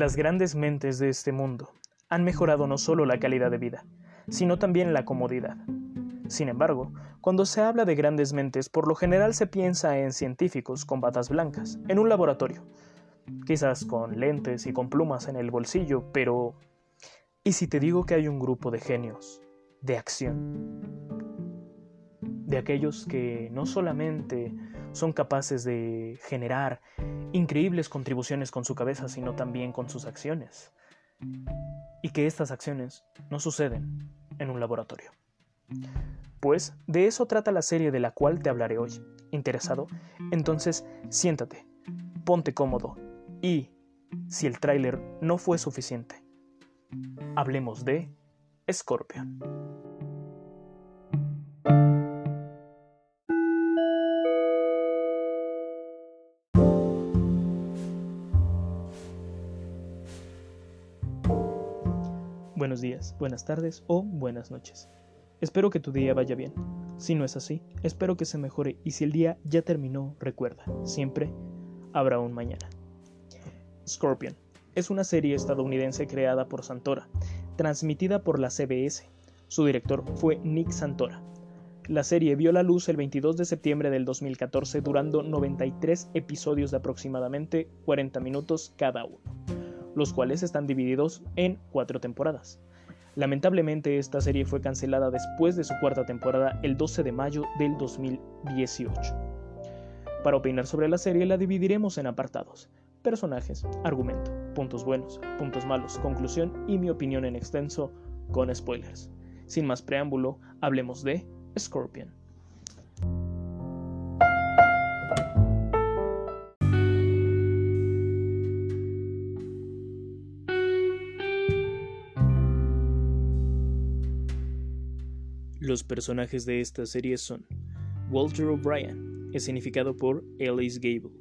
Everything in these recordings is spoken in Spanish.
Las grandes mentes de este mundo han mejorado no solo la calidad de vida, sino también la comodidad. Sin embargo, cuando se habla de grandes mentes, por lo general se piensa en científicos con batas blancas, en un laboratorio, quizás con lentes y con plumas en el bolsillo, pero ¿y si te digo que hay un grupo de genios de acción? De aquellos que no solamente son capaces de generar increíbles contribuciones con su cabeza, sino también con sus acciones. Y que estas acciones no suceden en un laboratorio. Pues de eso trata la serie de la cual te hablaré hoy. ¿Interesado? Entonces siéntate, ponte cómodo y, si el tráiler no fue suficiente, hablemos de Scorpion. Buenas tardes o buenas noches. Espero que tu día vaya bien. Si no es así, espero que se mejore y si el día ya terminó, recuerda, siempre habrá un mañana. Scorpion es una serie estadounidense creada por Santora, transmitida por la CBS. Su director fue Nick Santora. La serie vio la luz el 22 de septiembre del 2014 durando 93 episodios de aproximadamente 40 minutos cada uno, los cuales están divididos en cuatro temporadas. Lamentablemente esta serie fue cancelada después de su cuarta temporada el 12 de mayo del 2018. Para opinar sobre la serie la dividiremos en apartados, personajes, argumento, puntos buenos, puntos malos, conclusión y mi opinión en extenso con spoilers. Sin más preámbulo, hablemos de Scorpion. Los personajes de esta serie son Walter O'Brien, escenificado por Ellis Gable.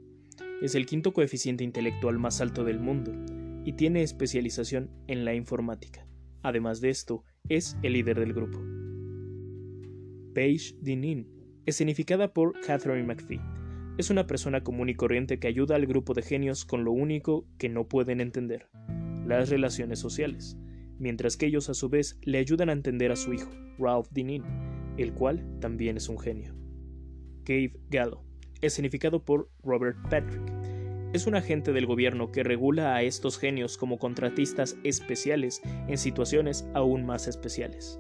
Es el quinto coeficiente intelectual más alto del mundo y tiene especialización en la informática. Además de esto, es el líder del grupo. Paige Dinin, escenificada por Catherine McPhee. Es una persona común y corriente que ayuda al grupo de genios con lo único que no pueden entender, las relaciones sociales mientras que ellos a su vez le ayudan a entender a su hijo, Ralph Dinin, el cual también es un genio. Cave Gallo, escenificado por Robert Patrick, es un agente del gobierno que regula a estos genios como contratistas especiales en situaciones aún más especiales.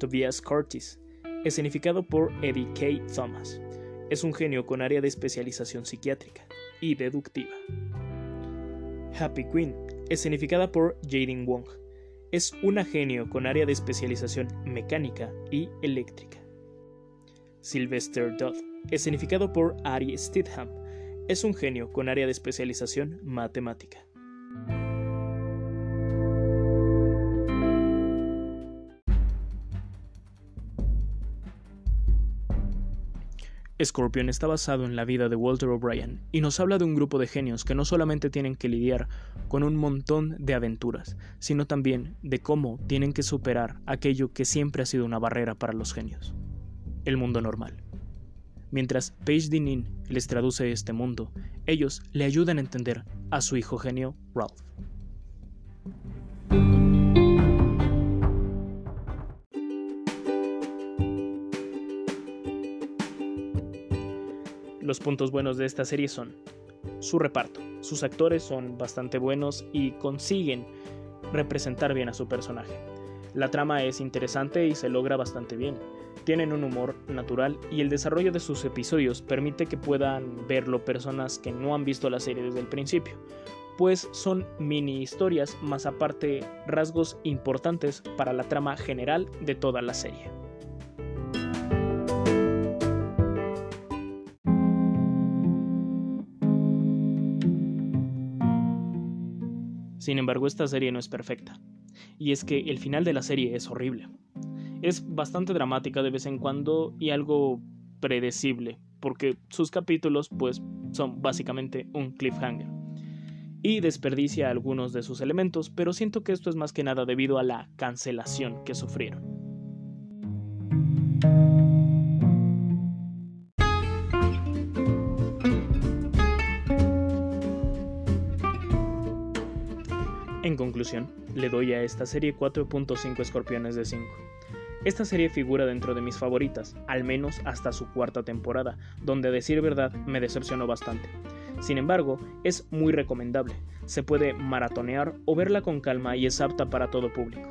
Tobias Curtis, escenificado por Eddie K. Thomas, es un genio con área de especialización psiquiátrica y deductiva. Happy Queen, escenificada por Jaden Wong, es una genio con área de especialización mecánica y eléctrica. Sylvester Dodd, escenificado por Ari Stidham, es un genio con área de especialización matemática. Scorpion está basado en la vida de Walter O'Brien y nos habla de un grupo de genios que no solamente tienen que lidiar con un montón de aventuras, sino también de cómo tienen que superar aquello que siempre ha sido una barrera para los genios, el mundo normal. Mientras Paige Dinin les traduce este mundo, ellos le ayudan a entender a su hijo genio Ralph. Los puntos buenos de esta serie son su reparto. Sus actores son bastante buenos y consiguen representar bien a su personaje. La trama es interesante y se logra bastante bien. Tienen un humor natural y el desarrollo de sus episodios permite que puedan verlo personas que no han visto la serie desde el principio, pues son mini historias más aparte rasgos importantes para la trama general de toda la serie. Sin embargo, esta serie no es perfecta. Y es que el final de la serie es horrible. Es bastante dramática de vez en cuando y algo predecible, porque sus capítulos pues son básicamente un cliffhanger. Y desperdicia algunos de sus elementos, pero siento que esto es más que nada debido a la cancelación que sufrieron. Le doy a esta serie 4.5 escorpiones de 5. Esta serie figura dentro de mis favoritas, al menos hasta su cuarta temporada, donde a decir verdad me decepcionó bastante. Sin embargo, es muy recomendable, se puede maratonear o verla con calma y es apta para todo público.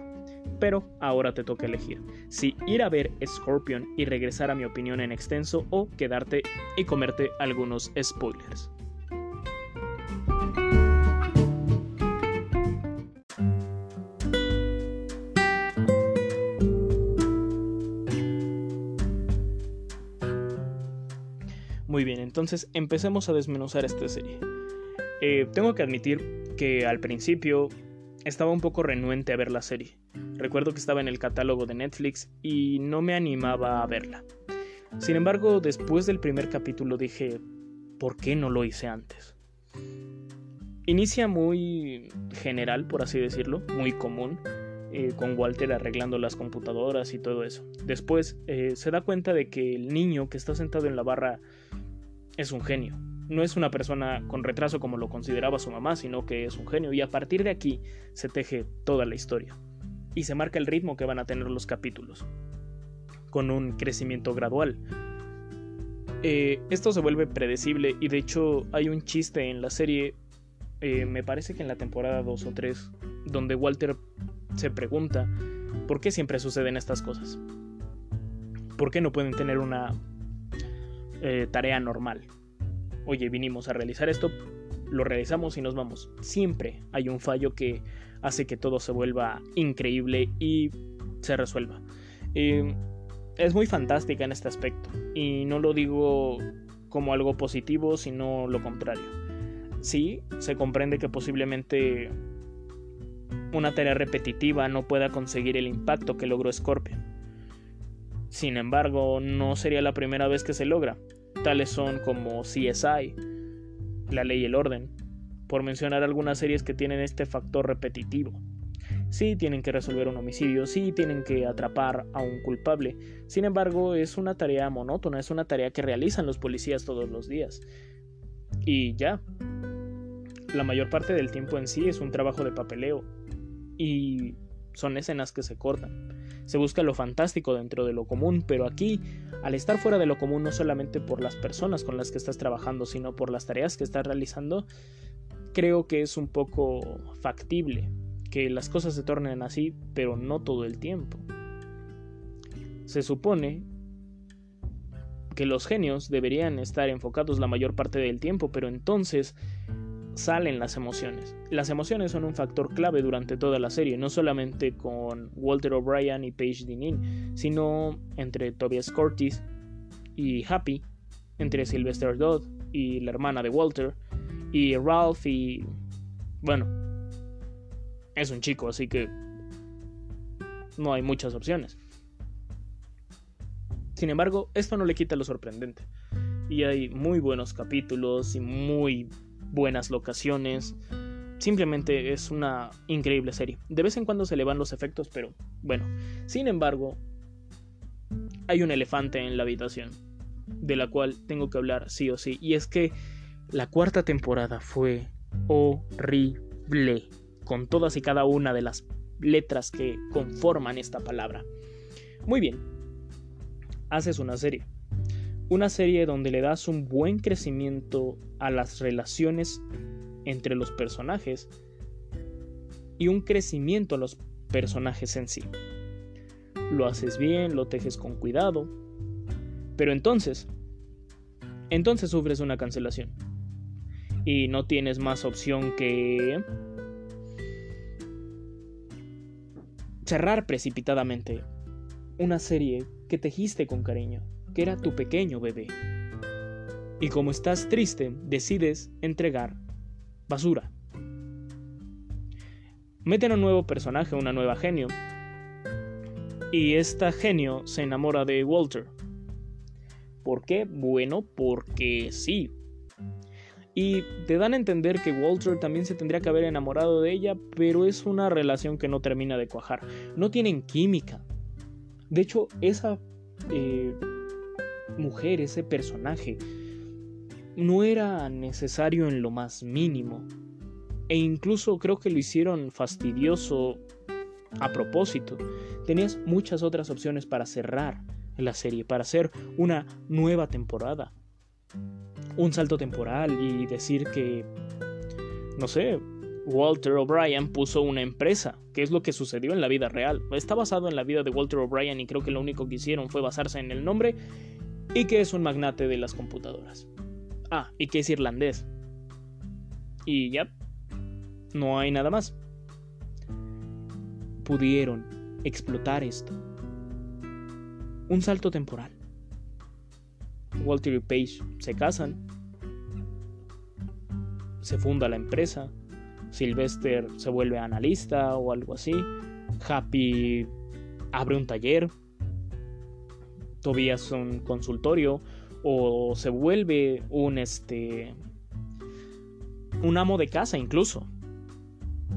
Pero ahora te toca elegir si ir a ver Scorpion y regresar a mi opinión en extenso o quedarte y comerte algunos spoilers. Muy bien, entonces empecemos a desmenuzar esta serie. Eh, tengo que admitir que al principio estaba un poco renuente a ver la serie. Recuerdo que estaba en el catálogo de Netflix y no me animaba a verla. Sin embargo, después del primer capítulo dije, ¿por qué no lo hice antes? Inicia muy general, por así decirlo, muy común, eh, con Walter arreglando las computadoras y todo eso. Después eh, se da cuenta de que el niño que está sentado en la barra es un genio. No es una persona con retraso como lo consideraba su mamá, sino que es un genio y a partir de aquí se teje toda la historia. Y se marca el ritmo que van a tener los capítulos, con un crecimiento gradual. Eh, esto se vuelve predecible y de hecho hay un chiste en la serie, eh, me parece que en la temporada 2 o 3, donde Walter se pregunta por qué siempre suceden estas cosas. ¿Por qué no pueden tener una eh, tarea normal. Oye, vinimos a realizar esto, lo realizamos y nos vamos. Siempre hay un fallo que hace que todo se vuelva increíble y se resuelva. Eh, es muy fantástica en este aspecto y no lo digo como algo positivo, sino lo contrario. Sí, se comprende que posiblemente una tarea repetitiva no pueda conseguir el impacto que logró Scorpion sin embargo, no sería la primera vez que se logra. Tales son como CSI, La Ley y el Orden, por mencionar algunas series que tienen este factor repetitivo. Sí tienen que resolver un homicidio, sí tienen que atrapar a un culpable. Sin embargo, es una tarea monótona, es una tarea que realizan los policías todos los días. Y ya. La mayor parte del tiempo en sí es un trabajo de papeleo. Y son escenas que se cortan. Se busca lo fantástico dentro de lo común, pero aquí, al estar fuera de lo común no solamente por las personas con las que estás trabajando, sino por las tareas que estás realizando, creo que es un poco factible que las cosas se tornen así, pero no todo el tiempo. Se supone que los genios deberían estar enfocados la mayor parte del tiempo, pero entonces salen las emociones. Las emociones son un factor clave durante toda la serie, no solamente con Walter O'Brien y Paige Dinin, sino entre Tobias Curtis y Happy, entre Sylvester Dodd y la hermana de Walter, y Ralph y... bueno, es un chico, así que no hay muchas opciones. Sin embargo, esto no le quita lo sorprendente. Y hay muy buenos capítulos y muy buenas locaciones. Simplemente es una increíble serie. De vez en cuando se le van los efectos, pero bueno. Sin embargo, hay un elefante en la habitación, de la cual tengo que hablar sí o sí. Y es que la cuarta temporada fue horrible, con todas y cada una de las letras que conforman esta palabra. Muy bien, haces una serie una serie donde le das un buen crecimiento a las relaciones entre los personajes y un crecimiento a los personajes en sí. Lo haces bien, lo tejes con cuidado, pero entonces, entonces sufres una cancelación y no tienes más opción que cerrar precipitadamente una serie que tejiste con cariño que era tu pequeño bebé. Y como estás triste, decides entregar basura. Meten un nuevo personaje, una nueva genio. Y esta genio se enamora de Walter. ¿Por qué? Bueno, porque sí. Y te dan a entender que Walter también se tendría que haber enamorado de ella, pero es una relación que no termina de cuajar. No tienen química. De hecho, esa eh, mujer, ese personaje, no era necesario en lo más mínimo. E incluso creo que lo hicieron fastidioso a propósito. Tenías muchas otras opciones para cerrar la serie, para hacer una nueva temporada. Un salto temporal y decir que, no sé, Walter O'Brien puso una empresa, que es lo que sucedió en la vida real. Está basado en la vida de Walter O'Brien y creo que lo único que hicieron fue basarse en el nombre y que es un magnate de las computadoras. Ah, y que es irlandés. Y ya, no hay nada más. Pudieron explotar esto. Un salto temporal. Walter y Page se casan. Se funda la empresa Sylvester se vuelve analista o algo así. Happy abre un taller. Tobias un consultorio. O se vuelve un este. un amo de casa incluso.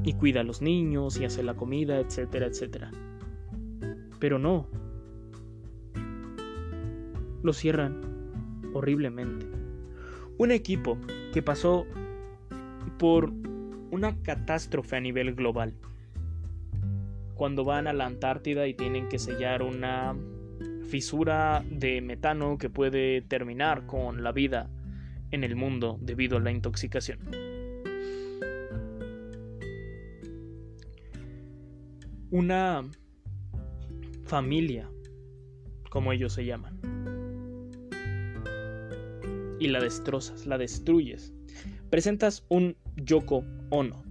Y cuida a los niños y hace la comida, etcétera, etcétera. Pero no. Lo cierran horriblemente. Un equipo que pasó por una catástrofe a nivel global. Cuando van a la Antártida y tienen que sellar una fisura de metano que puede terminar con la vida en el mundo debido a la intoxicación. Una familia, como ellos se llaman. Y la destrozas, la destruyes. Presentas un Yoko Ono,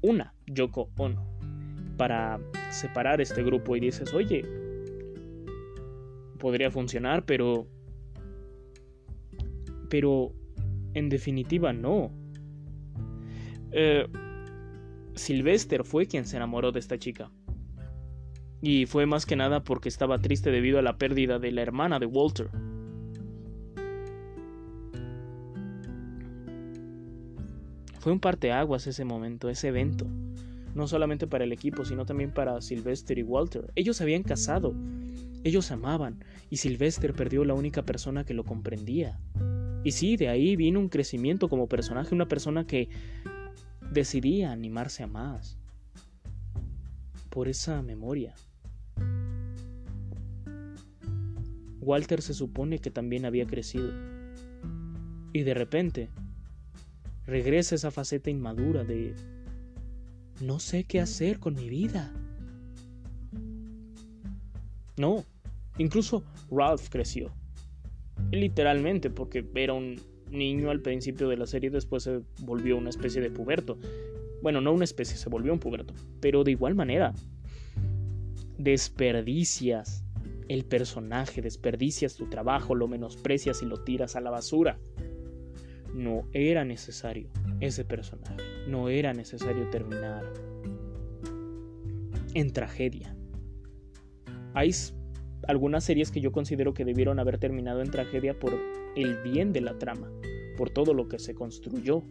una Yoko Ono, para separar este grupo y dices, oye, podría funcionar, pero... Pero en definitiva no. Eh, Sylvester fue quien se enamoró de esta chica. Y fue más que nada porque estaba triste debido a la pérdida de la hermana de Walter. Fue un parteaguas ese momento, ese evento. No solamente para el equipo, sino también para Sylvester y Walter. Ellos habían casado, ellos amaban, y Sylvester perdió la única persona que lo comprendía. Y sí, de ahí vino un crecimiento como personaje, una persona que decidía animarse a más. Por esa memoria. Walter se supone que también había crecido. Y de repente, regresa esa faceta inmadura de no sé qué hacer con mi vida. No, incluso Ralph creció. Literalmente, porque era un niño al principio de la serie, después se volvió una especie de puberto. Bueno, no una especie, se volvió un puberto. Pero de igual manera, desperdicias el personaje, desperdicias tu trabajo, lo menosprecias y lo tiras a la basura no era necesario ese personaje, no era necesario terminar en tragedia. Hay algunas series que yo considero que debieron haber terminado en tragedia por el bien de la trama, por todo lo que se construyó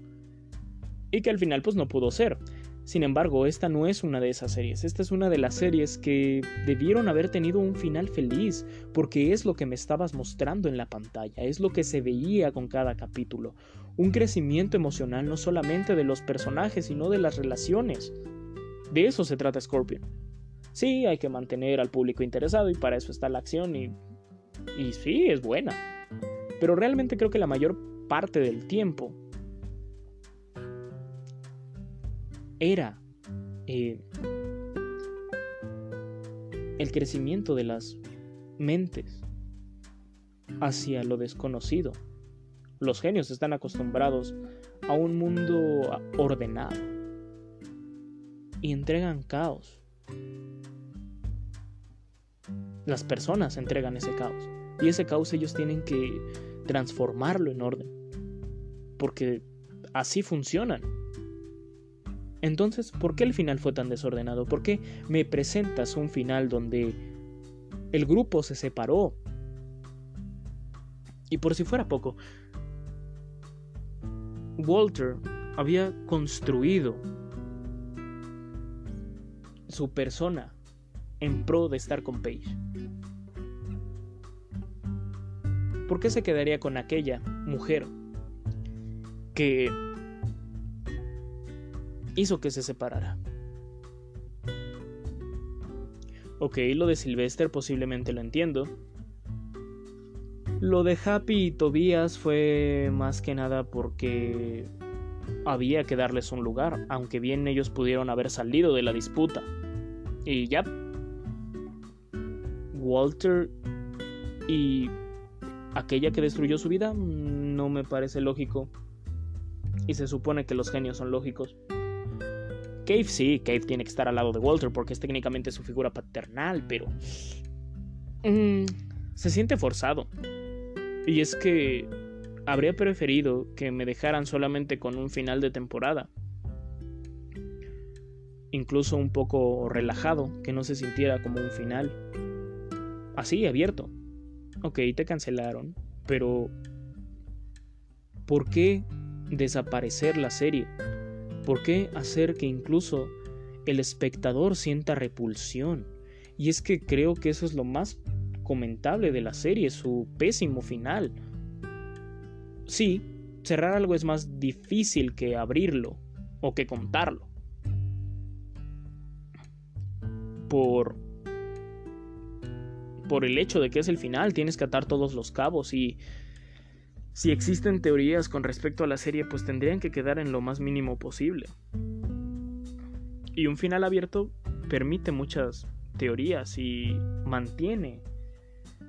y que al final pues no pudo ser. Sin embargo, esta no es una de esas series, esta es una de las series que debieron haber tenido un final feliz, porque es lo que me estabas mostrando en la pantalla, es lo que se veía con cada capítulo, un crecimiento emocional no solamente de los personajes, sino de las relaciones. De eso se trata Scorpion. Sí, hay que mantener al público interesado y para eso está la acción y, y sí, es buena. Pero realmente creo que la mayor parte del tiempo era eh, el crecimiento de las mentes hacia lo desconocido. Los genios están acostumbrados a un mundo ordenado y entregan caos. Las personas entregan ese caos y ese caos ellos tienen que transformarlo en orden porque así funcionan. Entonces, ¿por qué el final fue tan desordenado? ¿Por qué me presentas un final donde el grupo se separó? Y por si fuera poco, Walter había construido su persona en pro de estar con Paige. ¿Por qué se quedaría con aquella mujer que hizo que se separara. Ok, lo de Sylvester posiblemente lo entiendo. Lo de Happy y Tobias fue más que nada porque había que darles un lugar, aunque bien ellos pudieron haber salido de la disputa. Y ya. Walter y aquella que destruyó su vida no me parece lógico. Y se supone que los genios son lógicos. Cave sí, Cave tiene que estar al lado de Walter porque es técnicamente su figura paternal, pero... Mm, se siente forzado. Y es que habría preferido que me dejaran solamente con un final de temporada. Incluso un poco relajado, que no se sintiera como un final. Así, abierto. Ok, te cancelaron, pero... ¿Por qué desaparecer la serie? ¿Por qué hacer que incluso el espectador sienta repulsión? Y es que creo que eso es lo más comentable de la serie, su pésimo final. Sí, cerrar algo es más difícil que abrirlo o que contarlo. Por por el hecho de que es el final, tienes que atar todos los cabos y si existen teorías con respecto a la serie, pues tendrían que quedar en lo más mínimo posible. Y un final abierto permite muchas teorías y mantiene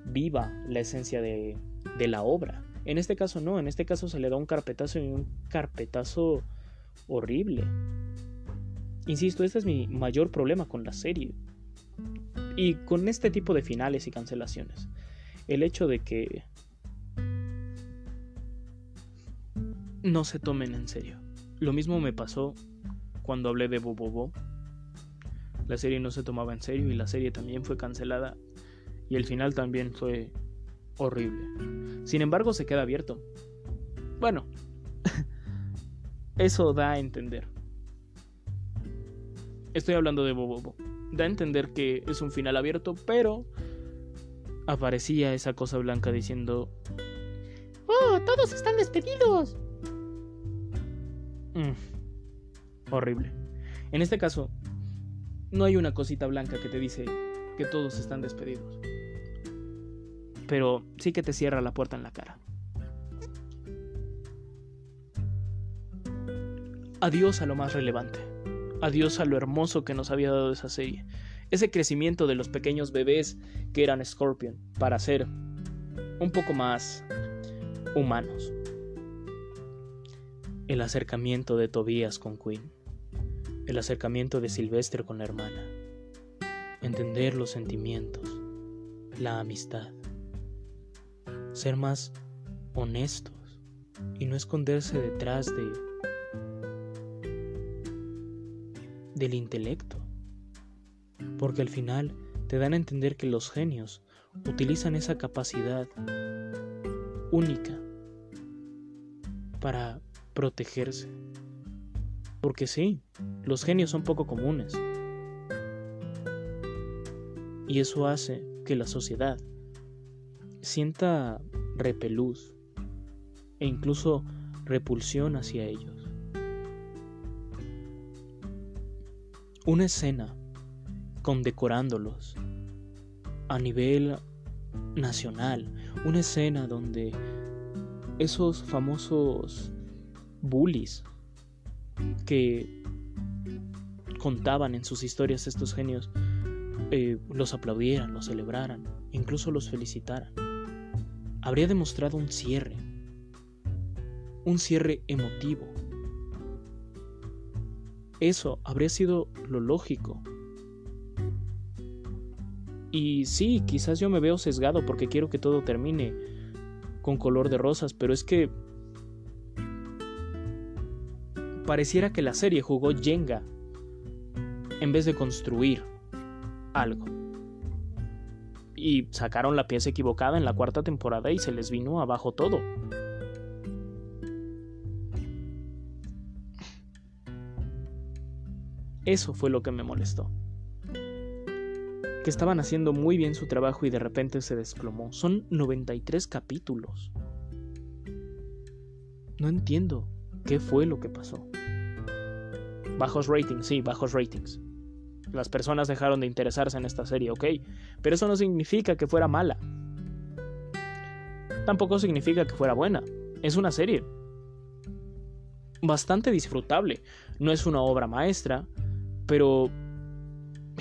viva la esencia de, de la obra. En este caso no, en este caso se le da un carpetazo y un carpetazo horrible. Insisto, este es mi mayor problema con la serie. Y con este tipo de finales y cancelaciones. El hecho de que no se tomen en serio. Lo mismo me pasó cuando hablé de Bobobo. La serie no se tomaba en serio y la serie también fue cancelada y el final también fue horrible. Sin embargo, se queda abierto. Bueno, eso da a entender. Estoy hablando de Bobobo. Da a entender que es un final abierto, pero aparecía esa cosa blanca diciendo... ¡Oh, todos están despedidos! Mm. horrible. En este caso, no hay una cosita blanca que te dice que todos están despedidos. Pero sí que te cierra la puerta en la cara. Adiós a lo más relevante. Adiós a lo hermoso que nos había dado esa serie. Ese crecimiento de los pequeños bebés que eran Scorpion para ser un poco más humanos. El acercamiento de Tobías con Quinn, el acercamiento de Sylvester con la hermana, entender los sentimientos, la amistad, ser más honestos y no esconderse detrás de del intelecto, porque al final te dan a entender que los genios utilizan esa capacidad única para protegerse. Porque sí, los genios son poco comunes. Y eso hace que la sociedad sienta repelús e incluso repulsión hacia ellos. Una escena condecorándolos a nivel nacional, una escena donde esos famosos bullies que contaban en sus historias estos genios eh, los aplaudieran, los celebraran, incluso los felicitaran. Habría demostrado un cierre, un cierre emotivo. Eso habría sido lo lógico. Y sí, quizás yo me veo sesgado porque quiero que todo termine con color de rosas, pero es que pareciera que la serie jugó Jenga en vez de construir algo. Y sacaron la pieza equivocada en la cuarta temporada y se les vino abajo todo. Eso fue lo que me molestó. Que estaban haciendo muy bien su trabajo y de repente se desplomó. Son 93 capítulos. No entiendo qué fue lo que pasó. Bajos ratings, sí, bajos ratings. Las personas dejaron de interesarse en esta serie, ok. Pero eso no significa que fuera mala. Tampoco significa que fuera buena. Es una serie. Bastante disfrutable. No es una obra maestra, pero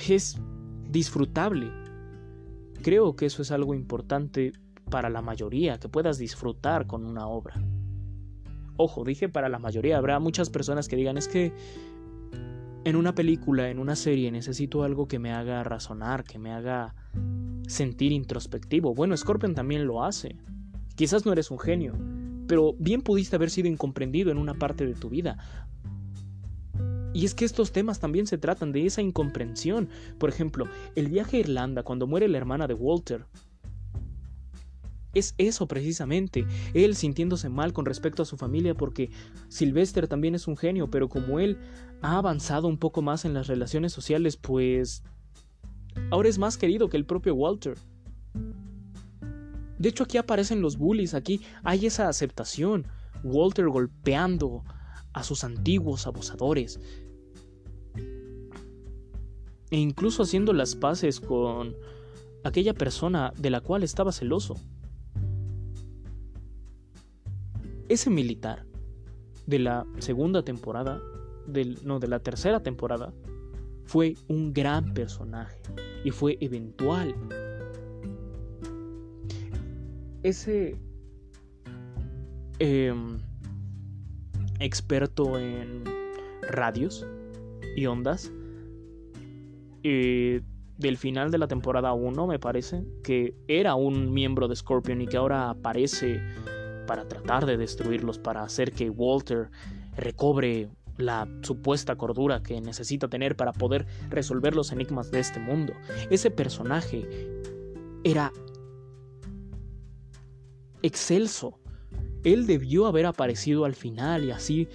es disfrutable. Creo que eso es algo importante para la mayoría, que puedas disfrutar con una obra. Ojo, dije para la mayoría, habrá muchas personas que digan es que en una película, en una serie, necesito algo que me haga razonar, que me haga sentir introspectivo. Bueno, Scorpion también lo hace. Quizás no eres un genio, pero bien pudiste haber sido incomprendido en una parte de tu vida. Y es que estos temas también se tratan de esa incomprensión. Por ejemplo, el viaje a Irlanda cuando muere la hermana de Walter. Es eso precisamente, él sintiéndose mal con respecto a su familia porque Sylvester también es un genio, pero como él ha avanzado un poco más en las relaciones sociales, pues ahora es más querido que el propio Walter. De hecho aquí aparecen los bullies, aquí hay esa aceptación, Walter golpeando a sus antiguos abusadores, e incluso haciendo las paces con aquella persona de la cual estaba celoso. Ese militar de la segunda temporada, del, no, de la tercera temporada, fue un gran personaje y fue eventual. Ese em, experto en radios y ondas eh, del final de la temporada 1, me parece, que era un miembro de Scorpion y que ahora aparece para tratar de destruirlos, para hacer que Walter recobre la supuesta cordura que necesita tener para poder resolver los enigmas de este mundo. Ese personaje era excelso. Él debió haber aparecido al final y así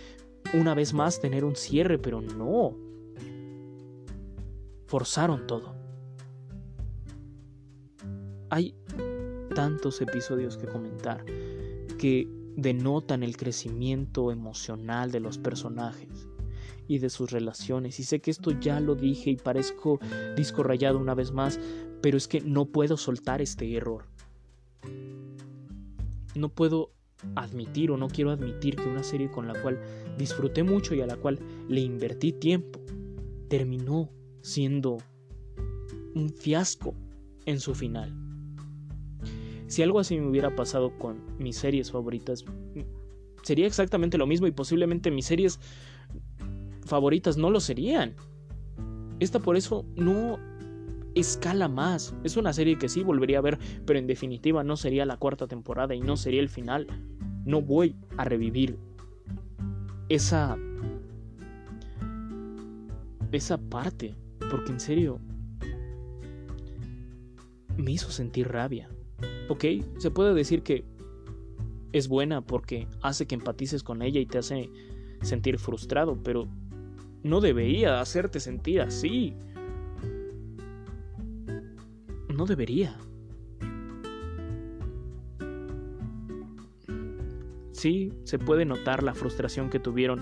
una vez más tener un cierre, pero no forzaron todo. Hay tantos episodios que comentar que denotan el crecimiento emocional de los personajes y de sus relaciones. Y sé que esto ya lo dije y parezco disco rayado una vez más, pero es que no puedo soltar este error. No puedo admitir o no quiero admitir que una serie con la cual disfruté mucho y a la cual le invertí tiempo terminó siendo un fiasco en su final. Si algo así me hubiera pasado con mis series favoritas, sería exactamente lo mismo y posiblemente mis series favoritas no lo serían. Esta por eso no escala más. Es una serie que sí volvería a ver, pero en definitiva no sería la cuarta temporada y no sería el final. No voy a revivir esa esa parte porque en serio, me hizo sentir rabia. Ok, se puede decir que es buena porque hace que empatices con ella y te hace sentir frustrado, pero no debería hacerte sentir así. No debería. Sí, se puede notar la frustración que tuvieron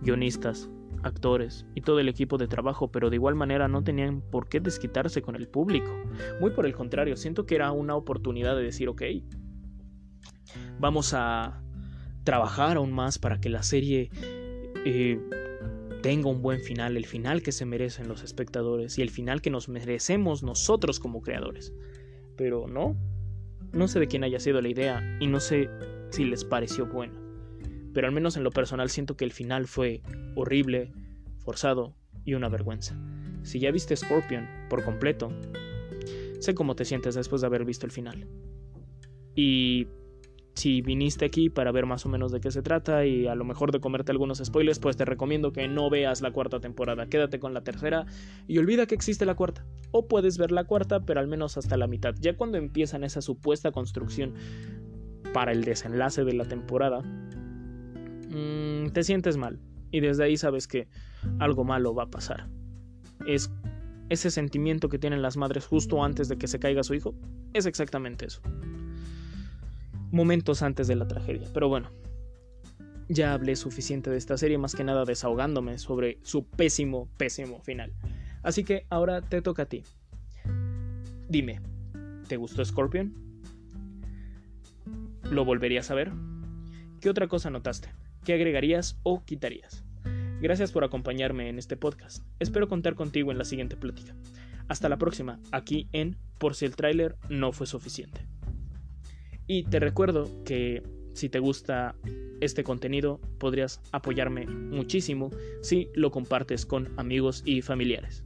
guionistas actores y todo el equipo de trabajo, pero de igual manera no tenían por qué desquitarse con el público. Muy por el contrario, siento que era una oportunidad de decir, ok, vamos a trabajar aún más para que la serie eh, tenga un buen final, el final que se merecen los espectadores y el final que nos merecemos nosotros como creadores. Pero no, no sé de quién haya sido la idea y no sé si les pareció bueno pero al menos en lo personal siento que el final fue horrible, forzado y una vergüenza. Si ya viste Scorpion por completo, sé cómo te sientes después de haber visto el final. Y si viniste aquí para ver más o menos de qué se trata y a lo mejor de comerte algunos spoilers, pues te recomiendo que no veas la cuarta temporada. Quédate con la tercera y olvida que existe la cuarta. O puedes ver la cuarta, pero al menos hasta la mitad. Ya cuando empiezan esa supuesta construcción para el desenlace de la temporada, Mm, te sientes mal y desde ahí sabes que algo malo va a pasar. Es ese sentimiento que tienen las madres justo antes de que se caiga su hijo. Es exactamente eso. Momentos antes de la tragedia. Pero bueno, ya hablé suficiente de esta serie, más que nada desahogándome sobre su pésimo, pésimo final. Así que ahora te toca a ti. Dime, ¿te gustó Scorpion? ¿Lo volverías a ver? ¿Qué otra cosa notaste? ¿Qué agregarías o quitarías? Gracias por acompañarme en este podcast. Espero contar contigo en la siguiente plática. Hasta la próxima, aquí en Por si el tráiler no fue suficiente. Y te recuerdo que si te gusta este contenido, podrías apoyarme muchísimo si lo compartes con amigos y familiares.